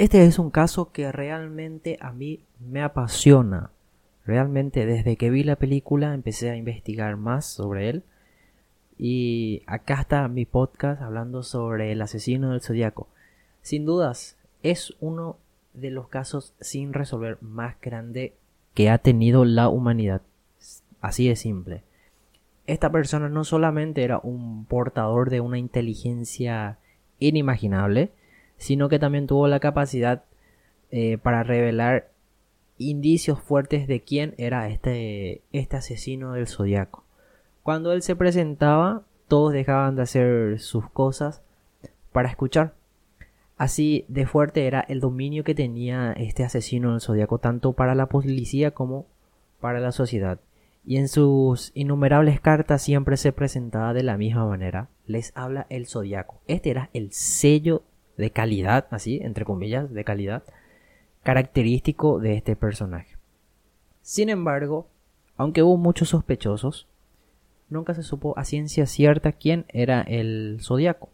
Este es un caso que realmente a mí me apasiona. Realmente desde que vi la película empecé a investigar más sobre él. Y acá está mi podcast hablando sobre el asesino del zodiaco. Sin dudas, es uno de los casos sin resolver más grande que ha tenido la humanidad. Así de simple. Esta persona no solamente era un portador de una inteligencia inimaginable, sino que también tuvo la capacidad eh, para revelar indicios fuertes de quién era este, este asesino del zodiaco. Cuando él se presentaba, todos dejaban de hacer sus cosas para escuchar. Así de fuerte era el dominio que tenía este asesino del zodiaco tanto para la policía como para la sociedad. Y en sus innumerables cartas siempre se presentaba de la misma manera. Les habla el zodiaco. Este era el sello de calidad, así, entre comillas, de calidad, característico de este personaje. Sin embargo, aunque hubo muchos sospechosos, nunca se supo a ciencia cierta quién era el zodiaco.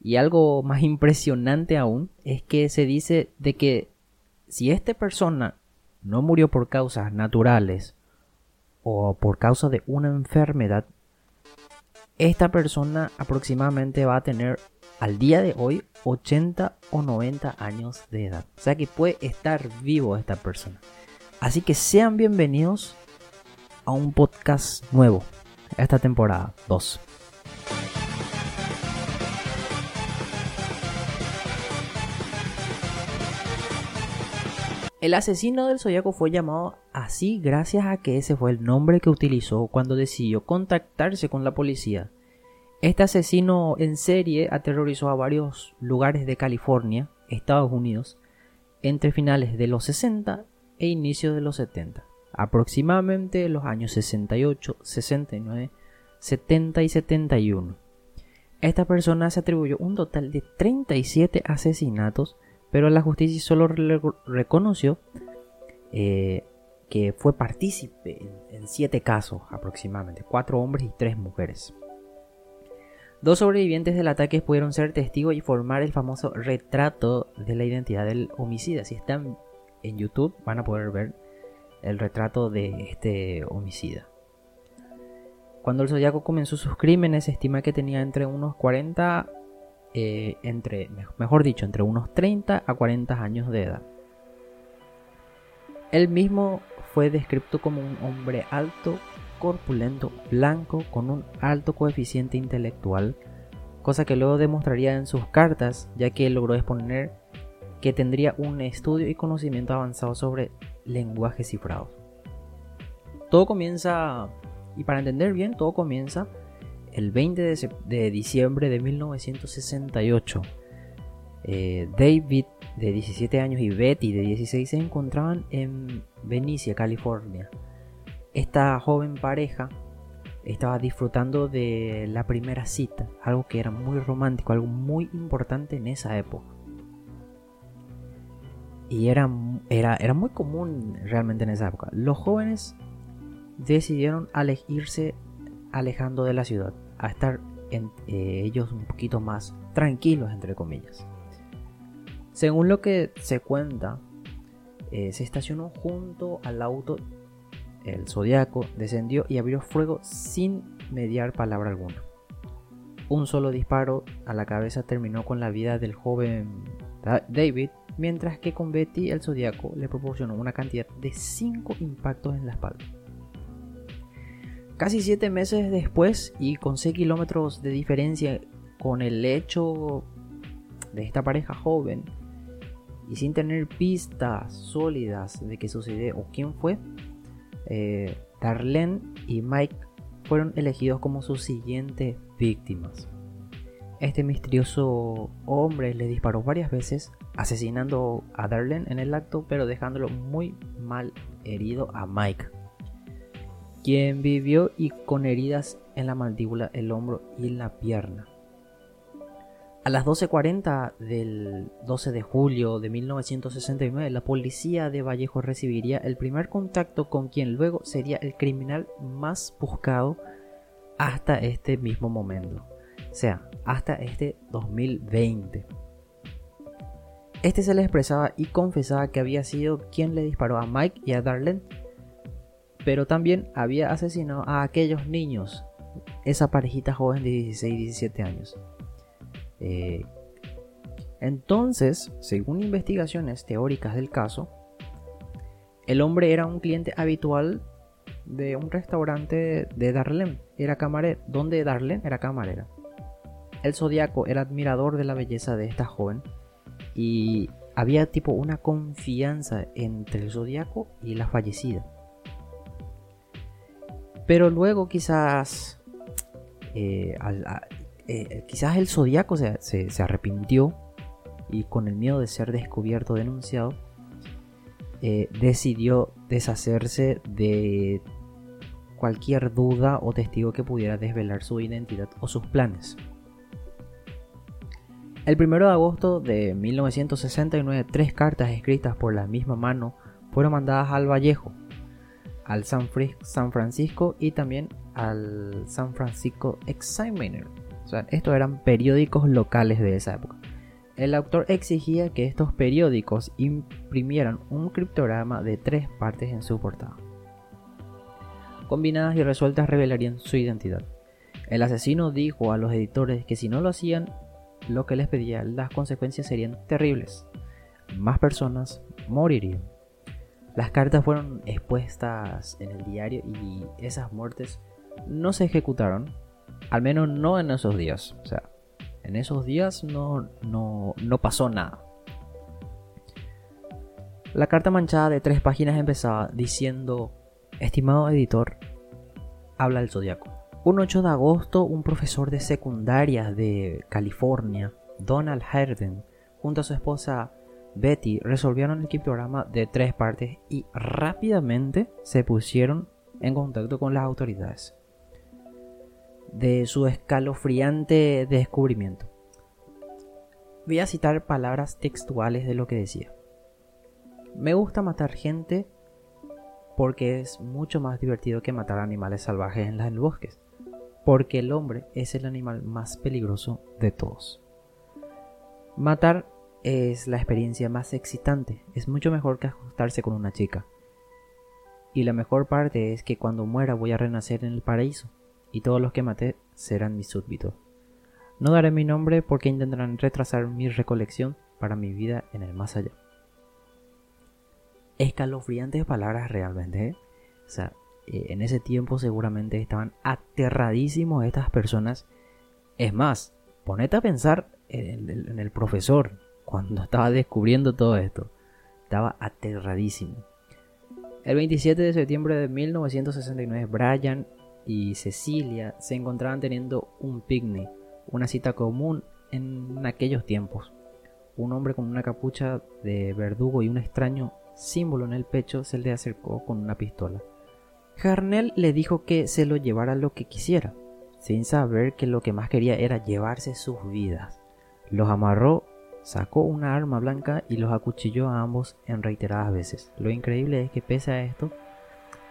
Y algo más impresionante aún es que se dice de que si esta persona no murió por causas naturales o por causa de una enfermedad, esta persona aproximadamente va a tener al día de hoy 80 o 90 años de edad. O sea que puede estar vivo esta persona. Así que sean bienvenidos a un podcast nuevo, esta temporada 2. El asesino del zodiaco fue llamado así gracias a que ese fue el nombre que utilizó cuando decidió contactarse con la policía. Este asesino en serie aterrorizó a varios lugares de California, Estados Unidos, entre finales de los 60 e inicios de los 70, aproximadamente los años 68, 69, 70 y 71. Esta persona se atribuyó un total de 37 asesinatos pero la justicia solo reconoció eh, que fue partícipe en, siete casos aproximadamente, cuatro hombres y tres mujeres. Dos sobrevivientes del ataque pudieron ser testigos y formar el famoso retrato de la identidad del homicida. Si están en YouTube van a poder ver el retrato de este homicida. Cuando el Zodiaco comenzó sus crímenes, se estima que tenía entre unos 40 eh, entre, mejor dicho, entre unos 30 a 40 años de edad. Él mismo fue descrito como un hombre alto, corpulento, blanco, con un alto coeficiente intelectual, cosa que luego demostraría en sus cartas, ya que logró exponer que tendría un estudio y conocimiento avanzado sobre lenguajes cifrados. Todo comienza, y para entender bien, todo comienza el 20 de, diciembre de 1968. Eh, David, de 17 años, y Betty, de 16, se encontraban en Venicia, California. Esta joven pareja estaba disfrutando de la primera cita, algo que era muy romántico, algo muy importante en esa época. Y era, era, era muy común realmente en esa época. Los jóvenes decidieron elegirse alejando de la ciudad, a estar eh, ellos un poquito más tranquilos, entre comillas. Según lo que se cuenta, eh, se estacionó junto al auto, el zodiaco descendió y abrió fuego sin mediar palabra alguna. Un solo disparo a la cabeza terminó con la vida del joven David, mientras que con Betty el zodiaco le proporcionó una cantidad de 5 impactos en la espalda. Casi siete meses después y con 6 kilómetros de diferencia con el hecho de esta pareja joven y sin tener pistas sólidas de qué sucedió o quién fue, eh, Darlene y Mike fueron elegidos como sus siguientes víctimas. Este misterioso hombre le disparó varias veces, asesinando a Darlene en el acto, pero dejándolo muy mal herido a Mike quien vivió y con heridas en la mandíbula, el hombro y la pierna. A las 12.40 del 12 de julio de 1969, la policía de Vallejo recibiría el primer contacto con quien luego sería el criminal más buscado hasta este mismo momento, o sea, hasta este 2020. Este se le expresaba y confesaba que había sido quien le disparó a Mike y a Darlene, pero también había asesinado a aquellos niños, esa parejita joven de 16 y 17 años. Eh, entonces, según investigaciones teóricas del caso, el hombre era un cliente habitual de un restaurante de Darlene, era camarero, donde Darlene era camarera. El zodiaco era admirador de la belleza de esta joven y había tipo una confianza entre el zodiaco y la fallecida. Pero luego quizás eh, eh, quizás el zodiaco se, arrepintió y con el miedo de ser descubierto, denunciado, eh, decidió deshacerse de cualquier duda o testigo que pudiera desvelar su identidad o sus planes. El 1 de agosto de 1969, tres cartas escritas por la misma mano fueron mandadas al Vallejo, al San, Francisco y también al San Francisco Examiner. Estos eran periódicos locales de esa época. El autor exigía que estos periódicos imprimieran un criptograma de tres partes en su portada. Combinadas y resueltas revelarían su identidad. El asesino dijo a los editores que si no lo hacían, lo que les pedía, las consecuencias serían terribles. Más personas morirían. Las cartas fueron expuestas en el diario y esas muertes no se ejecutaron, al menos no en esos días. O sea, en esos días no, no, no pasó nada. La carta manchada de tres páginas empezaba diciendo, estimado editor, habla el zodiaco. Un 8 de agosto, un profesor de secundaria de California, Donald Herden, junto a su esposa Betty resolvieron el criptograma de tres partes y rápidamente se pusieron en contacto con las autoridades de su escalofriante descubrimiento. Voy a citar palabras textuales de lo que decía. Me gusta matar gente porque es mucho más divertido que matar animales salvajes en los bosques, porque el hombre es el animal más peligroso de todos. Matar es la experiencia más excitante, es mucho mejor que acostarse con una chica. Y la mejor parte es que cuando muera voy a renacer en el paraíso, y todos los que maté serán mis súbditos. No daré mi nombre porque intentarán retrasar mi recolección para mi vida en el más allá. Escalofriantes palabras realmente, ¿eh? O sea, eh, en ese tiempo seguramente estaban aterradísimos estas personas. Es más, ponete a pensar en el profesor, cuando estaba descubriendo todo esto. Estaba aterradísimo. El 27 de septiembre de 1969, Brian y Cecilia se encontraban teniendo un picnic, una cita común en aquellos tiempos. Un hombre con una capucha de verdugo y un extraño símbolo en el pecho se le acercó con una pistola. Harnell le dijo que se lo llevara lo que quisiera, sin saber que lo que más quería era llevarse sus vidas. Los amarró Sacó una arma blanca y los acuchilló a ambos en reiteradas veces. Lo increíble es que pese a esto,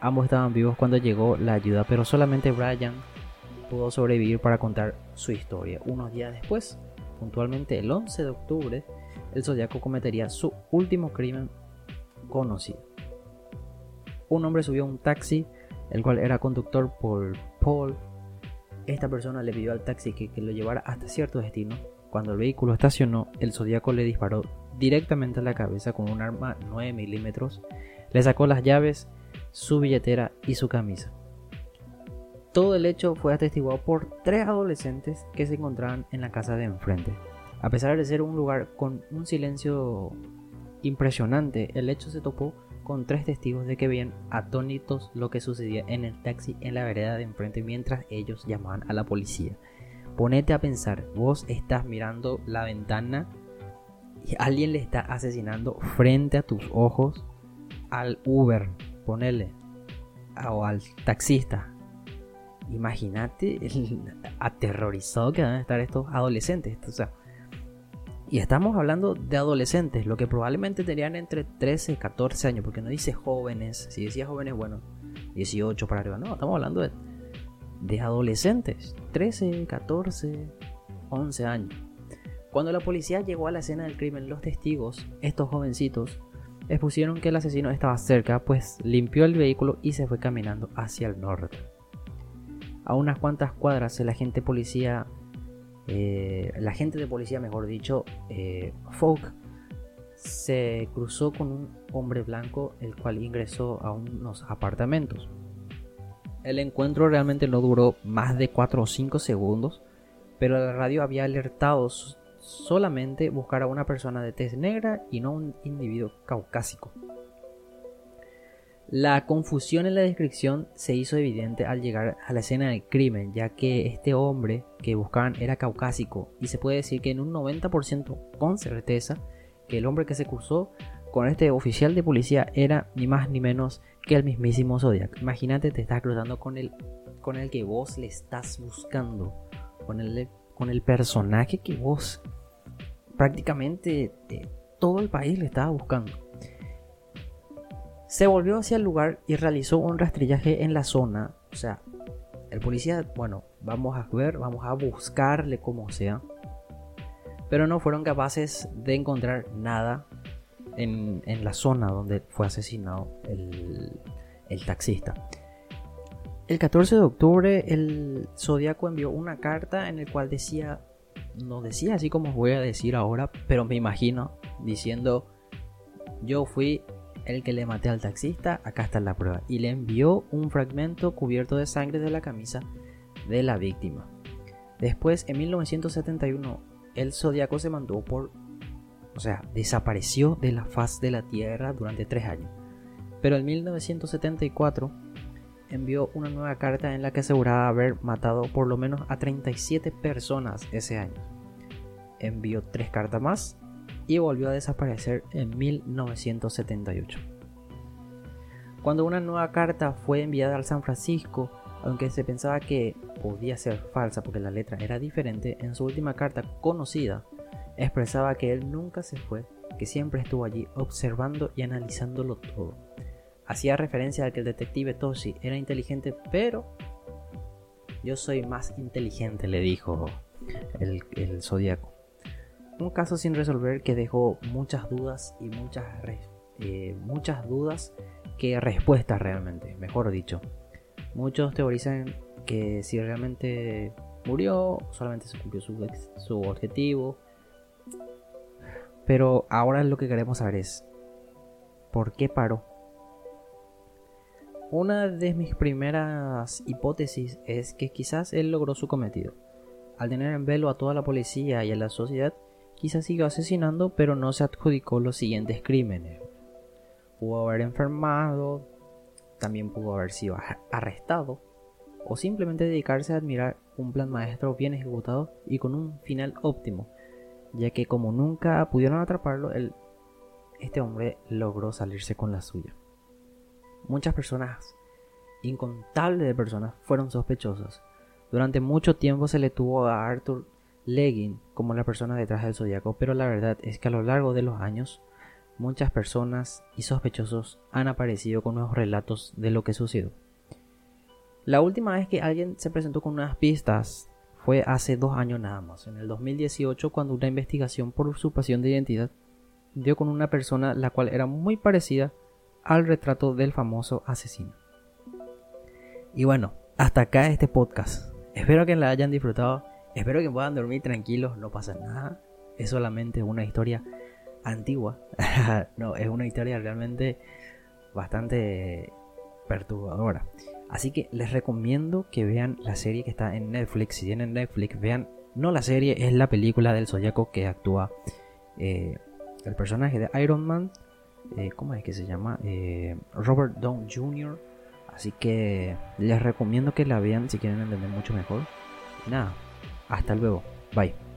ambos estaban vivos cuando llegó la ayuda, pero solamente Brian pudo sobrevivir para contar su historia. Unos días después, puntualmente el 11 de octubre, el zodiaco cometería su último crimen conocido. Un hombre subió a un taxi, el cual era conductor por Paul. Esta persona le pidió al taxi que, lo llevara hasta cierto destino cuando el vehículo estacionó, el zodiaco le disparó directamente a la cabeza con un arma 9 milímetros, le sacó las llaves, su billetera y su camisa. Todo el hecho fue atestiguado por tres adolescentes que se encontraban en la casa de enfrente. A pesar de ser un lugar con un silencio impresionante, el hecho se topó con tres testigos de que veían atónitos lo que sucedía en el taxi en la vereda de enfrente mientras ellos llamaban a la policía. Ponete a pensar, vos estás mirando la ventana y alguien le está asesinando frente a tus ojos al Uber, ponele, o al taxista. Imagínate el aterrorizado que van a estar estos adolescentes. O sea, y estamos hablando de adolescentes, lo que probablemente tenían entre 13 y 14 años, porque no dice jóvenes. Si decía jóvenes, bueno, 18 para arriba. No, estamos hablando de de adolescentes, 13, 14, 11 años. Cuando la policía llegó a la escena del crimen, los testigos, estos jovencitos, expusieron que el asesino estaba cerca, pues limpió el vehículo y se fue caminando hacia el norte. A unas cuantas cuadras, el agente policía, eh, el agente de policía, mejor dicho, eh, se cruzó con un hombre blanco, el cual ingresó a unos apartamentos. El encuentro realmente no duró más de 4 o 5 segundos, pero la radio había alertado solamente buscar a una persona de tez negra y no un individuo caucásico. La confusión en la descripción se hizo evidente al llegar a la escena del crimen, ya que este hombre que buscaban era caucásico y se puede decir que en un 90% con certeza que el hombre que se cruzó con este oficial de policía era ni más ni menos que el mismísimo Zodiac. Imagínate, te estás cruzando con el, con el que vos le estás buscando, con el, con el personaje que vos prácticamente todo el país le estaba buscando. Se volvió hacia el lugar y realizó un rastrillaje en la zona. O sea, el policía, bueno, vamos a ver, vamos a buscarle como sea. Pero no fueron capaces de encontrar nada en, la zona donde fue asesinado el, el taxista. El 14 de octubre el Zodíaco envió una carta en la cual decía, no decía así como voy a decir ahora, pero me imagino diciendo, yo fui el que le maté al taxista, acá está la prueba. Y le envió un fragmento cubierto de sangre de la camisa de la víctima. Después, en 1971, el zodiaco se mandó por... O sea, desapareció de la faz de la Tierra durante tres años. Pero en 1974 envió una nueva carta en la que aseguraba haber matado por lo menos a 37 personas ese año. Envió tres cartas más y volvió a desaparecer en 1978. Cuando una nueva carta fue enviada al San Francisco, aunque se pensaba que podía ser falsa porque la letra era diferente, en su última carta conocida expresaba que él nunca se fue, que siempre estuvo allí observando y analizándolo todo. Hacía referencia a que el detective Toshi era inteligente, pero yo soy más inteligente, le dijo el, el zodiaco. Un caso sin resolver que dejó muchas dudas y muchas, eh, muchas dudas que respuestas realmente, mejor dicho. Muchos teorizan que si realmente murió, solamente se cumplió su, su objetivo. Pero ahora lo que queremos saber es, ¿por qué paró? Una de mis primeras hipótesis es que quizás él logró su cometido. Al tener en velo a toda la policía y a la sociedad, quizás siguió asesinando, pero no se adjudicó los siguientes crímenes. Pudo haber enfermado, también pudo haber sido arrestado, o simplemente dedicarse a admirar un plan maestro bien ejecutado y con un final óptimo, ya que como nunca pudieron atraparlo, este hombre logró salirse con la suya. Muchas personas, incontables de personas, fueron sospechosas. Durante mucho tiempo se le tuvo a Arthur Legging como la persona detrás del zodiaco, pero la verdad es que a lo largo de los años muchas personas y sospechosos han aparecido con nuevos relatos de lo que sucedió. La última vez que alguien se presentó con unas pistas fue hace dos años nada más, en el 2018, cuando una investigación por usurpación de identidad dio con una persona la cual era muy parecida al retrato del famoso asesino. Y bueno, hasta acá este podcast. Espero que la hayan disfrutado Espero que puedan dormir tranquilos, no pasa nada. Es solamente una historia antigua. no, es una historia realmente bastante perturbadora. Así que les recomiendo que vean la serie que está en Netflix. Si tienen Netflix, vean. No la serie, es la película del Zodiaco que actúa eh, el personaje de Iron Man. Eh, ¿Cómo es que se llama? Eh, Robert Downey Jr. Así que les recomiendo que la vean si quieren entender mucho mejor. Nada, hasta luego. Bye.